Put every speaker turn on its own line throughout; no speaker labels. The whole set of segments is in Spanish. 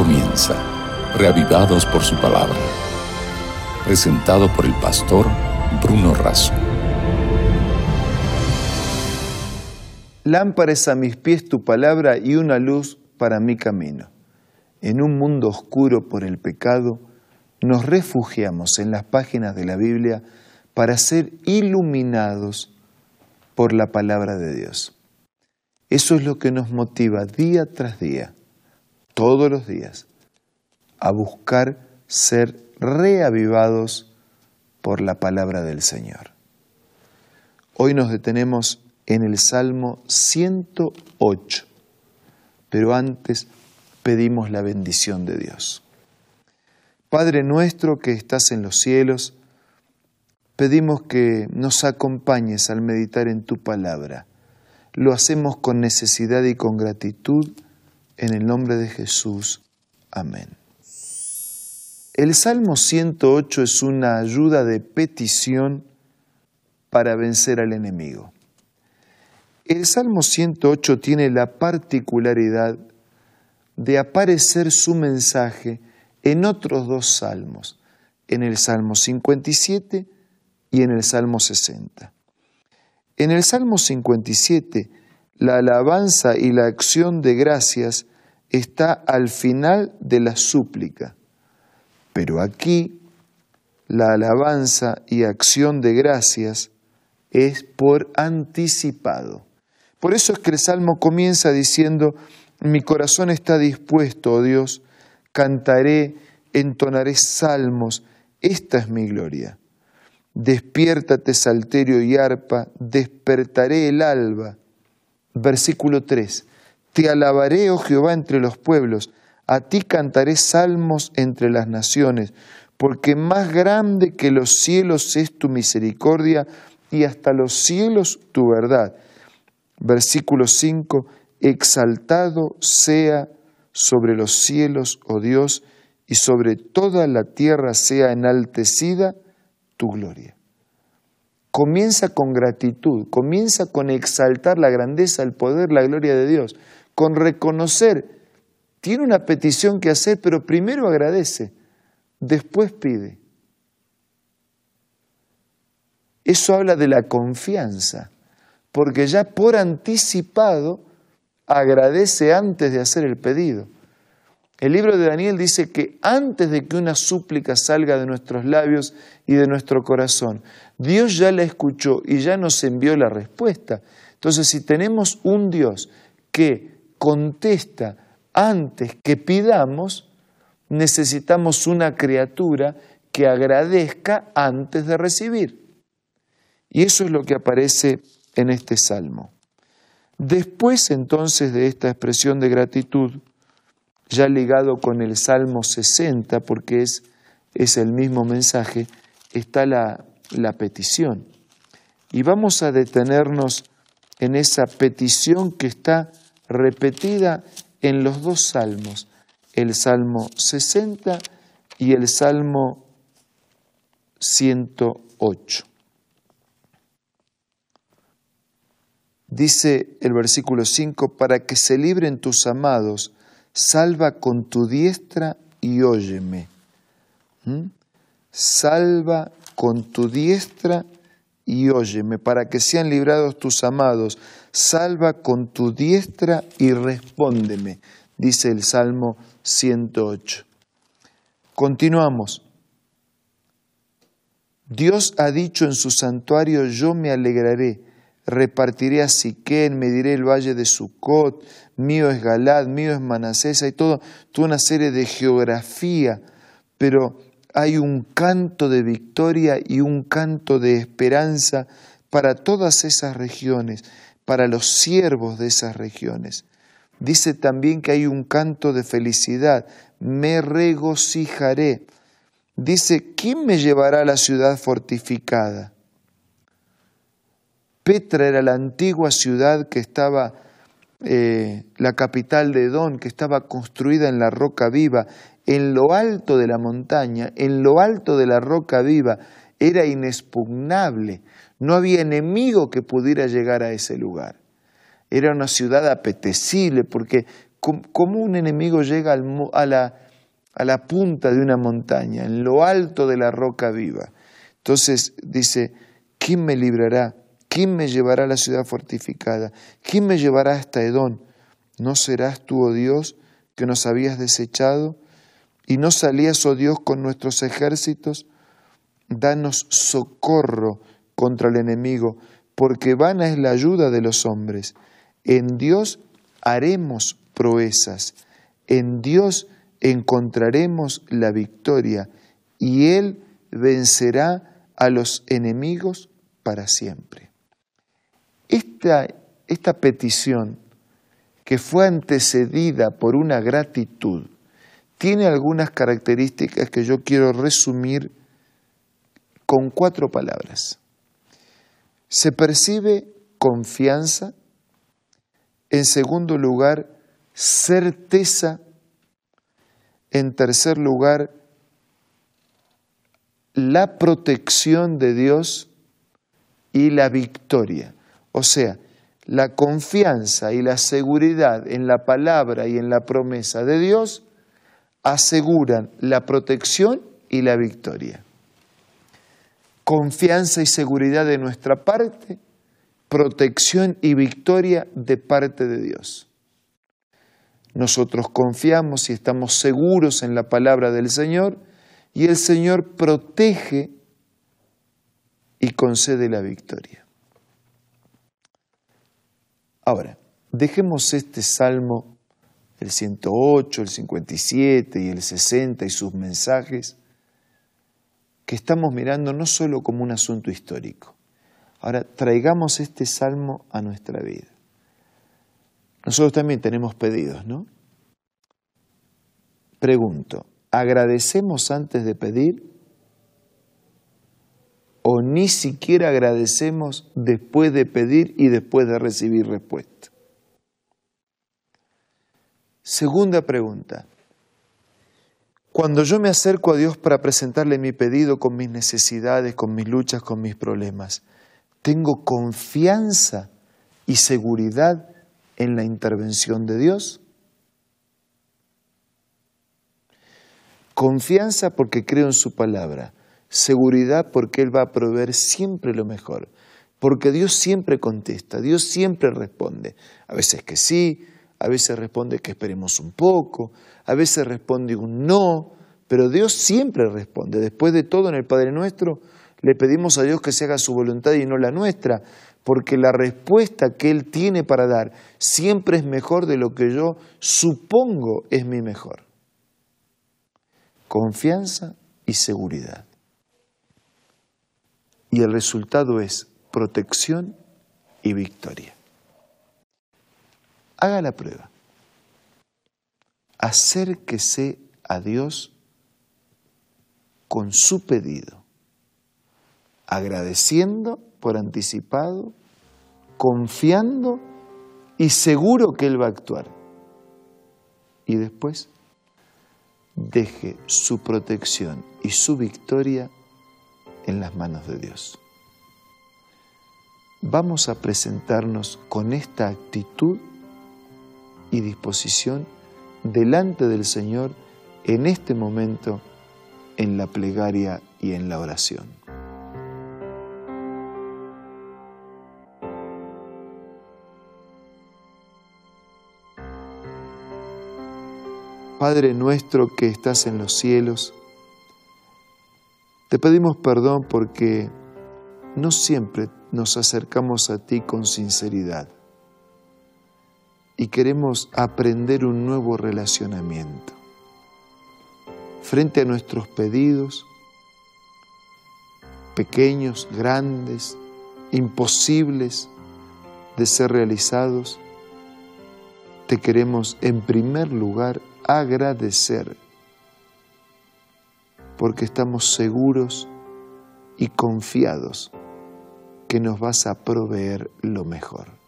comienza, reavivados por su palabra. Presentado por el pastor Bruno Razo.
Lámparas a mis pies tu palabra y una luz para mi camino. En un mundo oscuro por el pecado, nos refugiamos en las páginas de la Biblia para ser iluminados por la palabra de Dios. Eso es lo que nos motiva día tras día, todos los días, a buscar ser reavivados por la palabra del Señor. Hoy nos detenemos en el Salmo 108, pero antes pedimos la bendición de Dios. Padre nuestro que estás en los cielos, pedimos que nos acompañes al meditar en tu palabra lo hacemos con necesidad y con gratitud en el nombre de Jesús. Amén. El Salmo 108 es una ayuda de petición para vencer al enemigo. El Salmo 108 tiene la particularidad de aparecer su mensaje en otros dos salmos, en el Salmo 57 y en el Salmo 60. En el Salmo 57, la alabanza y la acción de gracias está al final de la súplica. Pero aquí la alabanza y acción de gracias es por anticipado. Por eso es que el Salmo comienza diciendo, mi corazón está dispuesto, oh Dios, cantaré, entonaré salmos, esta es mi gloria. Despiértate, salterio y arpa, despertaré el alba. Versículo 3. Te alabaré, oh Jehová, entre los pueblos, a ti cantaré salmos entre las naciones, porque más grande que los cielos es tu misericordia y hasta los cielos tu verdad. Versículo 5. Exaltado sea sobre los cielos, oh Dios, y sobre toda la tierra sea enaltecida tu gloria. Comienza con gratitud, comienza con exaltar la grandeza, el poder, la gloria de Dios, con reconocer, tiene una petición que hacer, pero primero agradece, después pide. Eso habla de la confianza, porque ya por anticipado agradece antes de hacer el pedido. El libro de Daniel dice que antes de que una súplica salga de nuestros labios y de nuestro corazón, Dios ya la escuchó y ya nos envió la respuesta. Entonces, si tenemos un Dios que contesta antes que pidamos, necesitamos una criatura que agradezca antes de recibir. Y eso es lo que aparece en este salmo. Después entonces de esta expresión de gratitud, ya ligado con el Salmo 60, porque es, es el mismo mensaje, está la, la petición. Y vamos a detenernos en esa petición que está repetida en los dos salmos, el Salmo 60 y el Salmo 108. Dice el versículo 5, para que se libren tus amados, salva con tu diestra y óyeme. ¿Mm? Salva con tu diestra y óyeme, para que sean librados tus amados. Salva con tu diestra y respóndeme, dice el Salmo 108. Continuamos. Dios ha dicho en su santuario, yo me alegraré, repartiré a Siquén, mediré el valle de Sucot, mío es Galad, mío es Manasés, hay toda una serie de geografía, pero hay un canto de victoria y un canto de esperanza para todas esas regiones, para los siervos de esas regiones. Dice también que hay un canto de felicidad, me regocijaré. Dice, ¿quién me llevará a la ciudad fortificada? Petra era la antigua ciudad que estaba eh, la capital de Edón, que estaba construida en la roca viva, en lo alto de la montaña, en lo alto de la roca viva, era inexpugnable. No había enemigo que pudiera llegar a ese lugar. Era una ciudad apetecible porque cómo un enemigo llega a, la, a la punta de una montaña, en lo alto de la roca viva. Entonces dice, ¿quién me librará? ¿Quién me llevará a la ciudad fortificada? ¿Quién me llevará hasta Edón? ¿No serás tú, oh Dios, que nos habías desechado? ¿Y no salías, oh Dios, con nuestros ejércitos? Danos socorro contra el enemigo, porque vana es la ayuda de los hombres. En Dios haremos proezas, en Dios encontraremos la victoria y Él vencerá a los enemigos para siempre. Esta, esta petición, que fue antecedida por una gratitud, tiene algunas características que yo quiero resumir con cuatro palabras. Se percibe confianza, en segundo lugar, certeza, en tercer lugar, la protección de Dios y la victoria. O sea, la confianza y la seguridad en la palabra y en la promesa de Dios aseguran la protección y la victoria. Confianza y seguridad de nuestra parte, protección y victoria de parte de Dios. Nosotros confiamos y estamos seguros en la palabra del Señor y el Señor protege y concede la victoria. Ahora, dejemos este salmo, el 108, el 57 y el 60 y sus mensajes, que estamos mirando no solo como un asunto histórico. Ahora, traigamos este salmo a nuestra vida. Nosotros también tenemos pedidos, ¿no? Pregunto, ¿agradecemos antes de pedir? ¿O ni siquiera agradecemos después de pedir y después de recibir respuesta? Segunda pregunta. Cuando yo me acerco a Dios para presentarle mi pedido con mis necesidades, con mis luchas, con mis problemas, ¿tengo confianza y seguridad en la intervención de Dios? Confianza porque creo en su palabra, seguridad porque Él va a proveer siempre lo mejor, porque Dios siempre contesta, Dios siempre responde, a veces que sí, a veces responde que esperemos un poco, a veces responde un no, pero Dios siempre responde. Después de todo en el Padre Nuestro le pedimos a Dios que se haga su voluntad y no la nuestra, porque la respuesta que Él tiene para dar siempre es mejor de lo que yo supongo es mi mejor. Confianza y seguridad. Y el resultado es protección y victoria. Haga la prueba. Acérquese a Dios con su pedido, agradeciendo por anticipado, confiando y seguro que Él va a actuar. Y después deje su protección y su victoria en las manos de Dios. Vamos a presentarnos con esta actitud y disposición delante del Señor en este momento en la plegaria y en la oración. Padre nuestro que estás en los cielos, te pedimos perdón porque no siempre nos acercamos a ti con sinceridad y queremos aprender un nuevo relacionamiento. Frente a nuestros pedidos, pequeños, grandes, imposibles de ser realizados, te queremos en primer lugar agradecer, porque estamos seguros y confiados que nos vas a proveer lo mejor.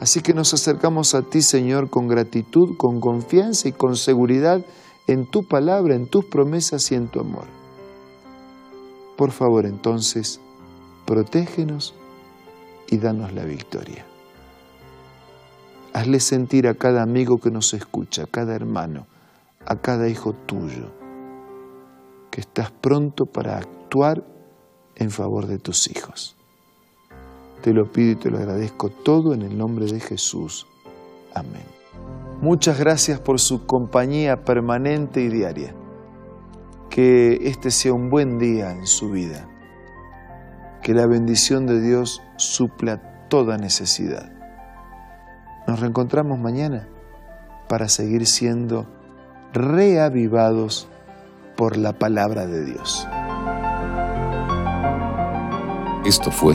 Así que nos acercamos a ti, Señor, con gratitud, con confianza y con seguridad en tu palabra, en tus promesas y en tu amor. Por favor, entonces, protégenos y danos la victoria. Haz Hazle sentir a cada amigo que nos escucha, a cada hermano, a cada hijo tuyo, que estás pronto para actuar en favor de tus hijos. Te lo pido y te lo agradezco todo en el nombre de Jesús. Amén. Muchas gracias por su compañía permanente y diaria. Que este sea un buen día en su vida. Que la bendición de Dios supla toda necesidad. Nos reencontramos mañana para seguir siendo reavivados por la palabra de Dios.
Esto fue